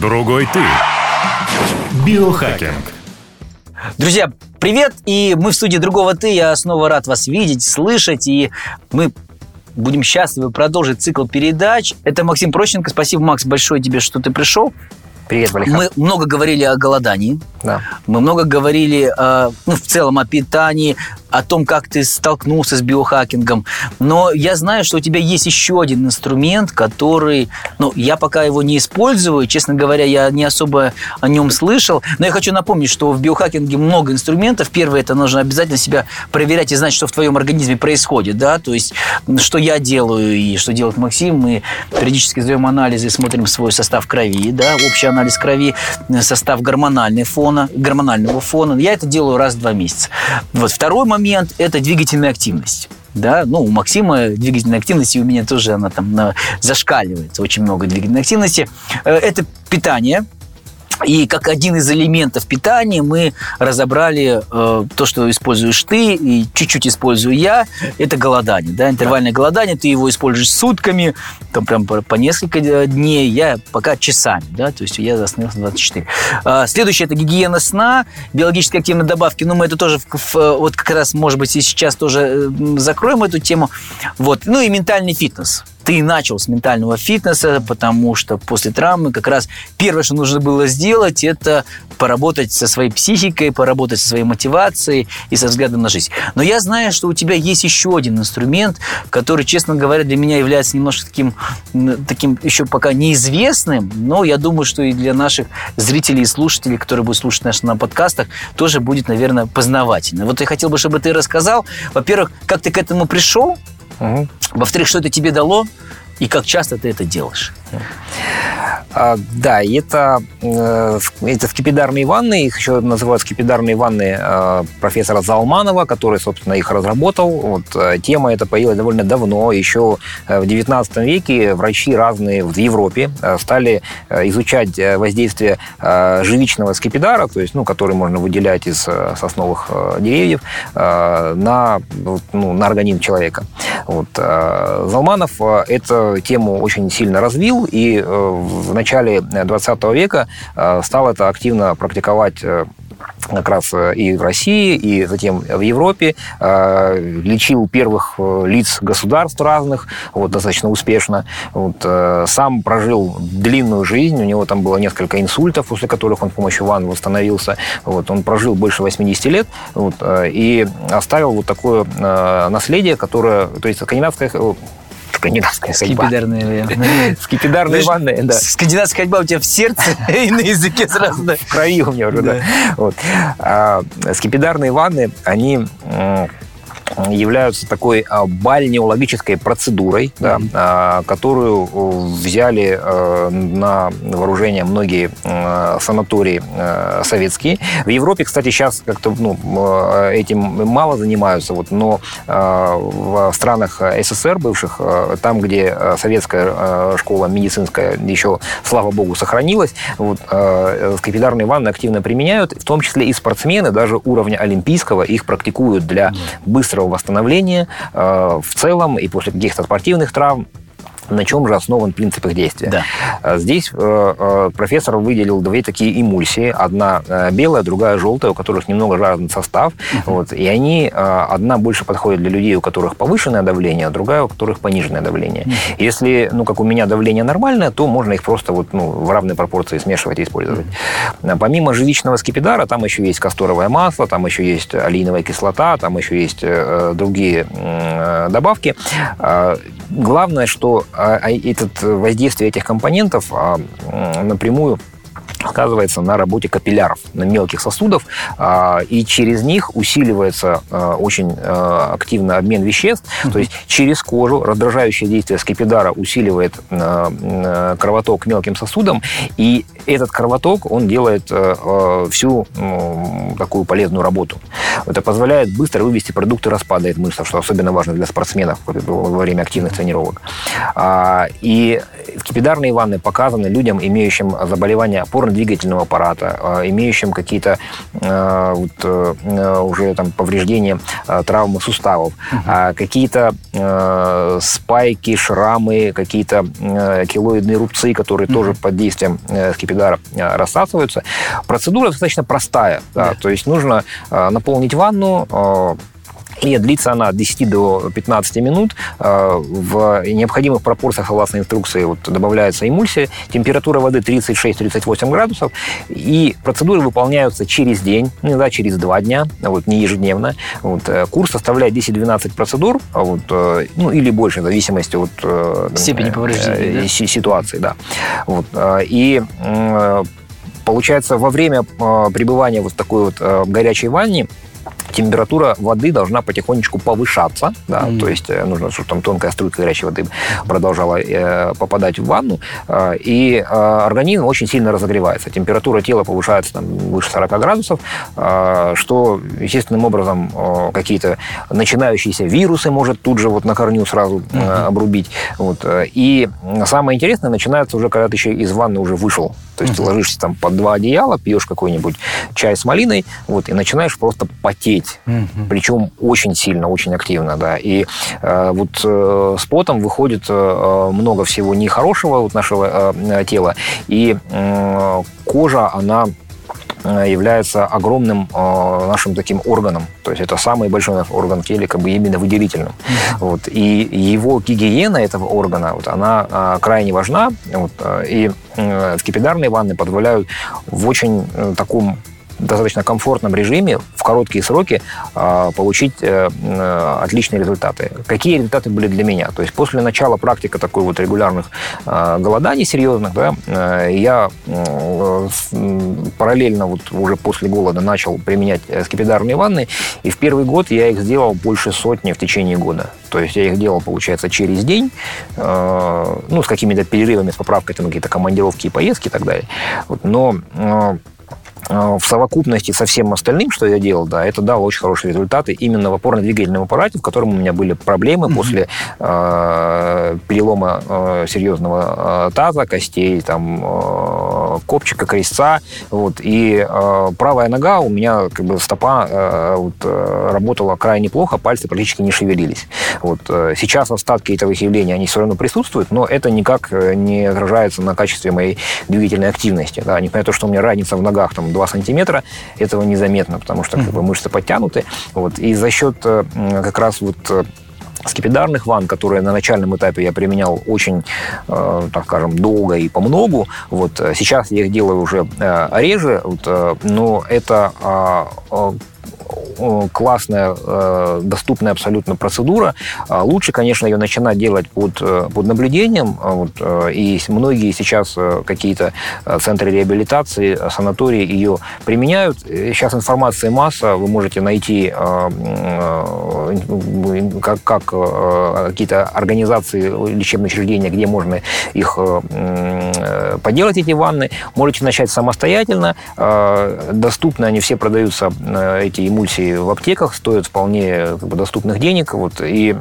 Другой ты. Биохакинг. Друзья, привет! И мы в студии «Другого ты». Я снова рад вас видеть, слышать. И мы будем счастливы продолжить цикл передач. Это Максим Прощенко. Спасибо, Макс, большое тебе, что ты пришел. Привет, Валихан. Мы много говорили о голодании. Да. Мы много говорили, э, ну, в целом о питании, о том, как ты столкнулся с биохакингом. Но я знаю, что у тебя есть еще один инструмент, который, ну, я пока его не использую, честно говоря, я не особо о нем слышал. Но я хочу напомнить, что в биохакинге много инструментов. Первое, это нужно обязательно себя проверять и знать, что в твоем организме происходит, да, то есть, что я делаю и что делает Максим. Мы периодически сдаем анализы, смотрим свой состав крови, да, общий анализ крови, состав гормональный фона, гормонального фона. Я это делаю раз в два месяца. Вот. Второй момент – это двигательная активность. Да, ну, у Максима двигательная активность, и у меня тоже она там на, зашкаливает, очень много двигательной активности. Э, это питание, и как один из элементов питания мы разобрали э, то, что используешь ты, и чуть-чуть использую я. Это голодание, да, интервальное голодание. Ты его используешь сутками, там прям по, по несколько дней. Я пока часами, да, то есть я остановился 24. Э, следующее – это гигиена сна, биологически активные добавки. Ну, мы это тоже, в, в, вот как раз, может быть, и сейчас тоже э, закроем эту тему. Вот. Ну и ментальный фитнес ты начал с ментального фитнеса, потому что после травмы как раз первое, что нужно было сделать, это поработать со своей психикой, поработать со своей мотивацией и со взглядом на жизнь. Но я знаю, что у тебя есть еще один инструмент, который, честно говоря, для меня является немножко таким, таким еще пока неизвестным, но я думаю, что и для наших зрителей и слушателей, которые будут слушать нас на подкастах, тоже будет, наверное, познавательно. Вот я хотел бы, чтобы ты рассказал, во-первых, как ты к этому пришел, Во-вторых, что это тебе дало и как часто ты это делаешь? А, да, это, э, это скипидарные ванны, их еще называют скипидарные ванны э, профессора Залманова, который, собственно, их разработал. Вот, э, тема эта появилась довольно давно, еще в 19 веке врачи разные в Европе стали изучать воздействие живичного скипидара, то есть, ну, который можно выделять из сосновых деревьев, на, ну, на организм человека. Вот. Залманов эту тему очень сильно развил, и в начале 20 века э, стал это активно практиковать э, как раз э, и в России, и затем в Европе, лечил первых лиц государств разных, вот, достаточно успешно. Вот, сам прожил длинную жизнь, у него там было несколько инсультов, после которых он с помощью ванн восстановился. Вот, он прожил больше 80 лет вот, и оставил вот такое наследие, которое, то есть скандинавская скандинавская ходьба. Скипидарные Скипидарные ванны, да. Скандинавская ходьба у тебя в сердце и на языке сразу. В крови у меня уже, да. А, скипидарные ванны, они являются такой а, бальнеологической процедурой, да, mm-hmm. которую взяли э, на вооружение многие э, санатории э, советские. В Европе, кстати, сейчас как-то ну, этим мало занимаются, вот, но в странах СССР бывших, там, где советская школа медицинская еще, слава богу, сохранилась, вот, скипидарные ванны активно применяют, в том числе и спортсмены, даже уровня олимпийского, их практикуют для быстрого быстрого восстановления э, в целом и после каких-то спортивных травм на чем же основан принцип их действия. Да. А здесь э, э, профессор выделил две такие эмульсии. Одна э, белая, другая желтая, у которых немного разный состав. Uh-huh. Вот, и они, одна больше подходит для людей, у которых повышенное давление, а другая, у которых пониженное давление. Uh-huh. Если, ну, как у меня давление нормальное, то можно их просто вот, ну, в равной пропорции смешивать и использовать. Uh-huh. Помимо живичного скипидара, там еще есть касторовое масло, там еще есть алииновая кислота, там еще есть другие добавки. Главное, что а, а этот воздействие этих компонентов а, напрямую сказывается на работе капилляров, на мелких сосудов, а, и через них усиливается а, очень а, активно обмен веществ. То есть через кожу раздражающее действие скипидара усиливает кровоток мелким сосудам, и этот кровоток, он делает всю такую полезную работу. Это позволяет быстро вывести продукты распада из мышц, что особенно важно для спортсменов во время активных тренировок. И скипидарные ванны показаны людям, имеющим заболевания опорно-двигательного аппарата, а, имеющим какие-то а, вот, э, уже там повреждения, а, травмы суставов, угу. какие-то спайки, шрамы, какие-то килоидные рубцы, которые угу. тоже под действием э, скипидара рассасываются. Процедура достаточно простая. Да. Да, то есть нужно наполнить ванну, и длится она от 10 до 15 минут. Э, в необходимых пропорциях, согласно инструкции, вот, добавляется эмульсия. Температура воды 36-38 градусов. И процедуры выполняются через день, иногда через два дня, вот, не ежедневно. Вот, э, курс составляет 10-12 процедур, вот, э, ну, или больше, в зависимости от степени повреждения да? ситуации. Да. Вот, и получается, во время пребывания вот такой вот горячей ванне температура воды должна потихонечку повышаться, да, mm-hmm. то есть э, нужно, чтобы там тонкая струйка горячей воды продолжала э, попадать в ванну, э, и э, организм очень сильно разогревается. Температура тела повышается там, выше 40 градусов, э, что естественным образом э, какие-то начинающиеся вирусы может тут же вот на корню сразу э, mm-hmm. обрубить. Вот, э, и самое интересное начинается уже, когда ты еще из ванны уже вышел. То есть mm-hmm. ты ложишься там под два одеяла, пьешь какой-нибудь чай с малиной, вот, и начинаешь просто потеть. Mm-hmm. Причем очень сильно, очень активно, да. И э, вот э, с потом выходит э, много всего нехорошего от нашего э, тела. И э, кожа, она Э, является огромным э, нашим таким органом. То есть это самый большой орган в теле, как бы именно выделительным. Mm-hmm. Вот. И его гигиена этого органа, вот, она э, крайне важна. Вот, э, и э, скипидарные ванны позволяют в очень э, таком достаточно комфортном режиме в короткие сроки а, получить э, э, отличные результаты. Какие результаты были для меня? То есть после начала практики такой вот регулярных а, голоданий серьезных, да, э, я параллельно вот уже после голода начал применять скипидарные ванны, и в первый год я их сделал больше сотни в течение года. То есть я их делал, получается, через день, ну, с какими-то перерывами, с поправкой, там, какие-то командировки и поездки и так далее. Вот, но в совокупности со всем остальным, что я делал, да, это дало очень хорошие результаты именно в опорно-двигательном аппарате, в котором у меня были проблемы mm-hmm. после э, перелома э, серьезного э, таза, костей, там, э, копчика, крестца, вот, и э, правая нога у меня, как бы, стопа э, вот, э, работала крайне плохо, пальцы практически не шевелились. Вот, э, сейчас остатки этого явления, они все равно присутствуют, но это никак э, не отражается на качестве моей двигательной активности, да, несмотря на то, что у меня разница в ногах, там, 2 сантиметра, этого незаметно, потому что как бы, мышцы подтянуты. Вот. И за счет э, как раз вот э, скипидарных ванн, которые на начальном этапе я применял очень, э, так скажем, долго и по многу. Вот сейчас я их делаю уже э, реже, вот, э, но это э, классная, э, доступная абсолютно процедура. А лучше, конечно, ее начинать делать под, э, под наблюдением. А вот, э, и многие сейчас какие-то центры реабилитации, санатории ее применяют. Сейчас информации масса, вы можете найти как, как какие-то организации, лечебные учреждения, где можно их поделать, эти ванны. Можете начать самостоятельно. Доступны они все продаются, эти эмульсии в аптеках, стоят вполне как бы, доступных денег, вот, и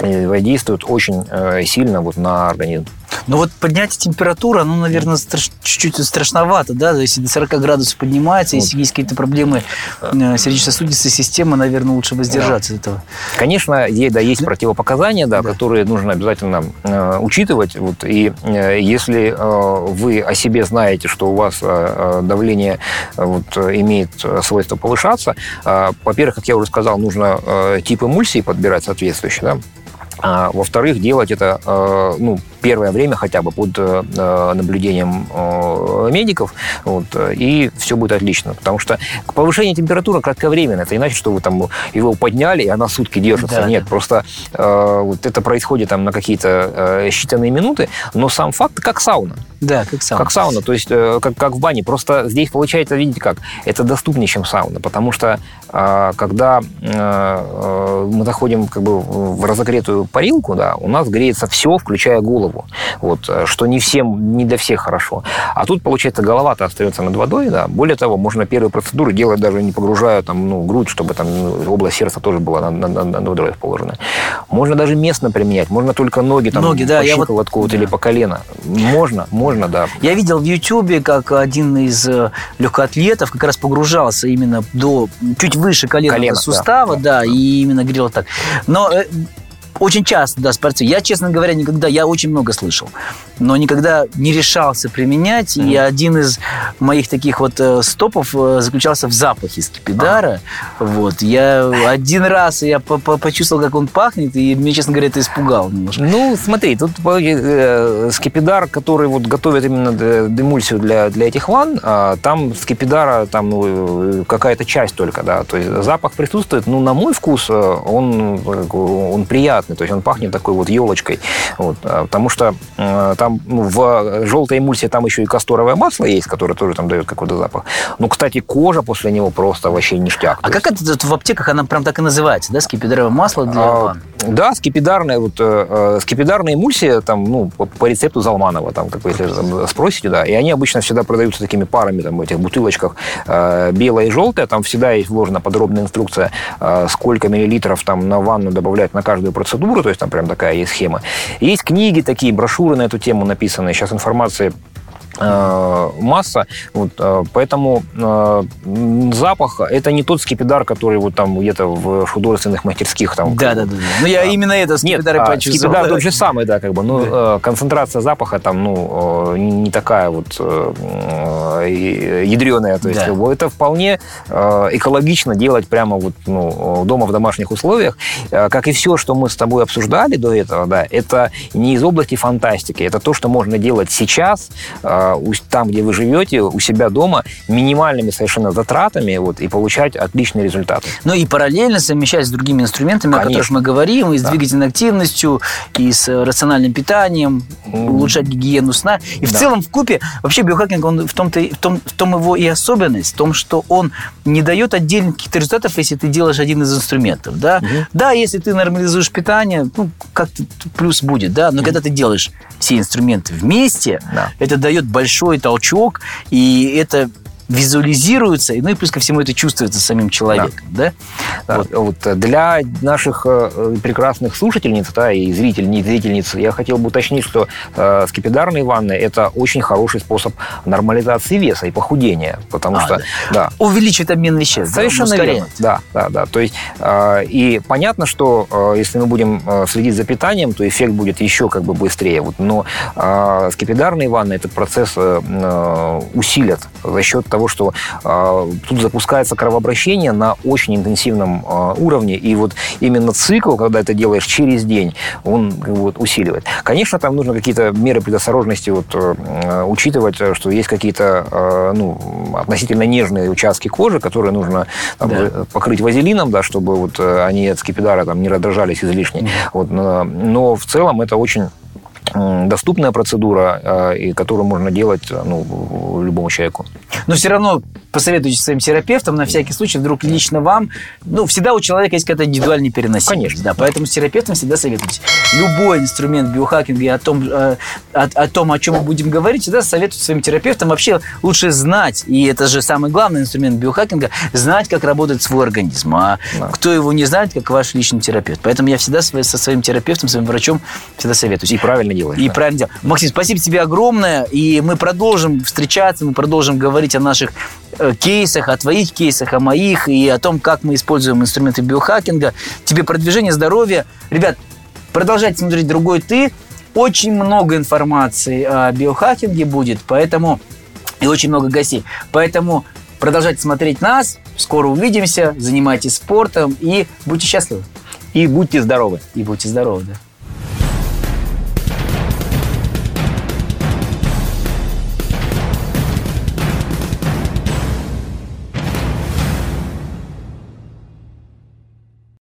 воздействуют очень э, сильно вот на организм. Ну вот поднятие температуры, ну, наверное, страш... чуть-чуть страшновато, да, если до 40 градусов поднимается, вот. если есть какие-то проблемы э, сердечно-сосудистой системы, наверное, лучше воздержаться да. от этого. Конечно, есть, да, есть противопоказания, да, да. которые нужно обязательно э, учитывать. Вот, и э, если э, вы о себе знаете, что у вас э, э давление э, вот, имеет свойство повышаться, э, во-первых, как я уже сказал, нужно э, тип эмульсии подбирать соответствующий, да, а, во-вторых, делать это э, ну, первое время хотя бы под э, наблюдением э, медиков, вот, и все будет отлично. Потому что повышение температуры кратковременно. Это иначе, что вы там его подняли, и она сутки держится. Да, Нет, просто вот это происходит там на какие-то считанные минуты, но сам факт как сауна. Да, как сауна. Как сауна, то есть как, как в бане. Просто здесь получается, видите как, это доступнее, чем сауна, потому что когда мы заходим как бы в разогретую парилку, да, у нас греется все, включая голову. Вот, э, что не всем, не для всех хорошо. А тут, получается, голова-то остается над водой, да. Более того, можно первые процедуры делать даже не погружая там, ну, грудь, чтобы там ну, область сердца тоже была над, над, над водой расположена. Можно даже местно применять, можно только ноги там ноги, да, по щиколотку вот, да. или по колено. Можно, можно, да. Я видел в Ютьюбе, как один из э, легкоатлетов как раз погружался именно до чуть выше коленного колена, сустава, да, да, да, и именно грел так. Но э, очень часто, да, спортсмен. Я, честно говоря, никогда, я очень много слышал, но никогда не решался применять. Mm-hmm. И один из моих таких вот э, стопов э, заключался в запахе скипидара. А. Вот. Я один раз я почувствовал, как он пахнет, и мне, честно говоря, это испугало немножко. Ну, смотри, тут э, скипидар, который вот готовят именно демульсию для, для этих ванн, э, там скипидара там ну, какая-то часть только, да, то есть запах присутствует, ну, на мой вкус э, он, он приятный, то есть он пахнет такой вот елочкой, вот, а, потому что э, там ну, в желтой эмульсии там еще и касторовое масло есть, которое тоже там дает какой-то запах. Ну, кстати, кожа после него просто вообще ништяк. А как есть... это в аптеках, она прям так и называется, да, скипидаровое масло для а, ванн? Да, скипидарная, вот, э, скипидарная эмульсия, там, ну, по, по рецепту Залманова, там, как вы если там, спросите, да, и они обычно всегда продаются такими парами, там, в этих бутылочках, э, белая и желтая, там всегда есть вложена подробная инструкция, э, сколько миллилитров там на ванну добавлять на каждую процедуру, то есть там прям такая есть схема. Есть книги такие, брошюры на эту тему написаны, сейчас информации Э, масса. Вот, э, поэтому э, запах это не тот скипидар, который вот там где-то в художественных мастерских там. Да, да, да. Ну я именно это скипидар Нет, почувствовал. Скипидар тот же самый, да, как бы. Но да. концентрация запаха там, ну, не такая вот ядреная. То есть да. это вполне экологично делать прямо вот ну, дома в домашних условиях. Как и все, что мы с тобой обсуждали до этого, да, это не из области фантастики, это то, что можно делать сейчас там, где вы живете, у себя дома, минимальными совершенно затратами вот, и получать отличные результаты. Ну и параллельно совмещать с другими инструментами, Конечно. о которых мы говорим, и с да. двигательной активностью, и с рациональным питанием, улучшать гигиену сна. И в да. целом в купе вообще биохакинг, он в, том-то, в, том, в том его и особенность, в том, что он не дает отдельных каких-то результатов, если ты делаешь один из инструментов. Да, mm-hmm. да если ты нормализуешь питание, ну, как-то плюс будет, да, но mm-hmm. когда ты делаешь все инструменты вместе, да. это дает большой толчок, и это визуализируется, и, ну и плюс ко всему это чувствуется самим человеком, да? да? Вот. вот. Для наших э, прекрасных слушательниц да, и зрительниц, зрительниц я хотел бы уточнить, что э, скипидарные ванны – это очень хороший способ нормализации веса и похудения, потому а, что… Да. Да. Увеличит обмен веществ. Совершенно да, верно. Да, да, да. То есть, э, и понятно, что э, если мы будем э, следить за питанием, то эффект будет еще как бы быстрее. Вот, но э, скипидарные ванны этот процесс э, э усилят за счет того, что э, тут запускается кровообращение на очень интенсивном э, уровне, и вот именно цикл, когда это делаешь через день, он вот, усиливает. Конечно, там нужно какие-то меры предосторожности вот, э, учитывать, что есть какие-то э, ну, относительно нежные участки кожи, которые нужно там, да. покрыть вазелином, да, чтобы вот, они от скипидара там, не раздражались излишне. Mm-hmm. Вот, но в целом это очень доступная процедура, а, и которую можно делать ну, любому человеку. Но все равно посоветуйте своим терапевтам на всякий случай, вдруг лично вам. Ну, всегда у человека есть какая-то индивидуальная переносимость. Конечно. Да, поэтому с терапевтом всегда советуйте. Любой инструмент биохакинга о том, э, о, о том, о чем мы будем говорить, всегда советуйте своим терапевтам. Вообще лучше знать, и это же самый главный инструмент биохакинга, знать, как работает свой организм. А да. кто его не знает, как ваш личный терапевт. Поэтому я всегда со своим терапевтом, своим врачом всегда советуюсь. И правильно делаешь. И да. правильно делаешь. Максим, спасибо тебе огромное. И мы продолжим встречаться, мы продолжим говорить о наших Э, кейсах, о твоих кейсах, о моих и о том, как мы используем инструменты биохакинга. Тебе продвижение здоровья. Ребят, продолжайте смотреть «Другой ты». Очень много информации о биохакинге будет, поэтому и очень много гостей. Поэтому продолжайте смотреть нас. Скоро увидимся. Занимайтесь спортом и будьте счастливы. И будьте здоровы. И будьте здоровы, да.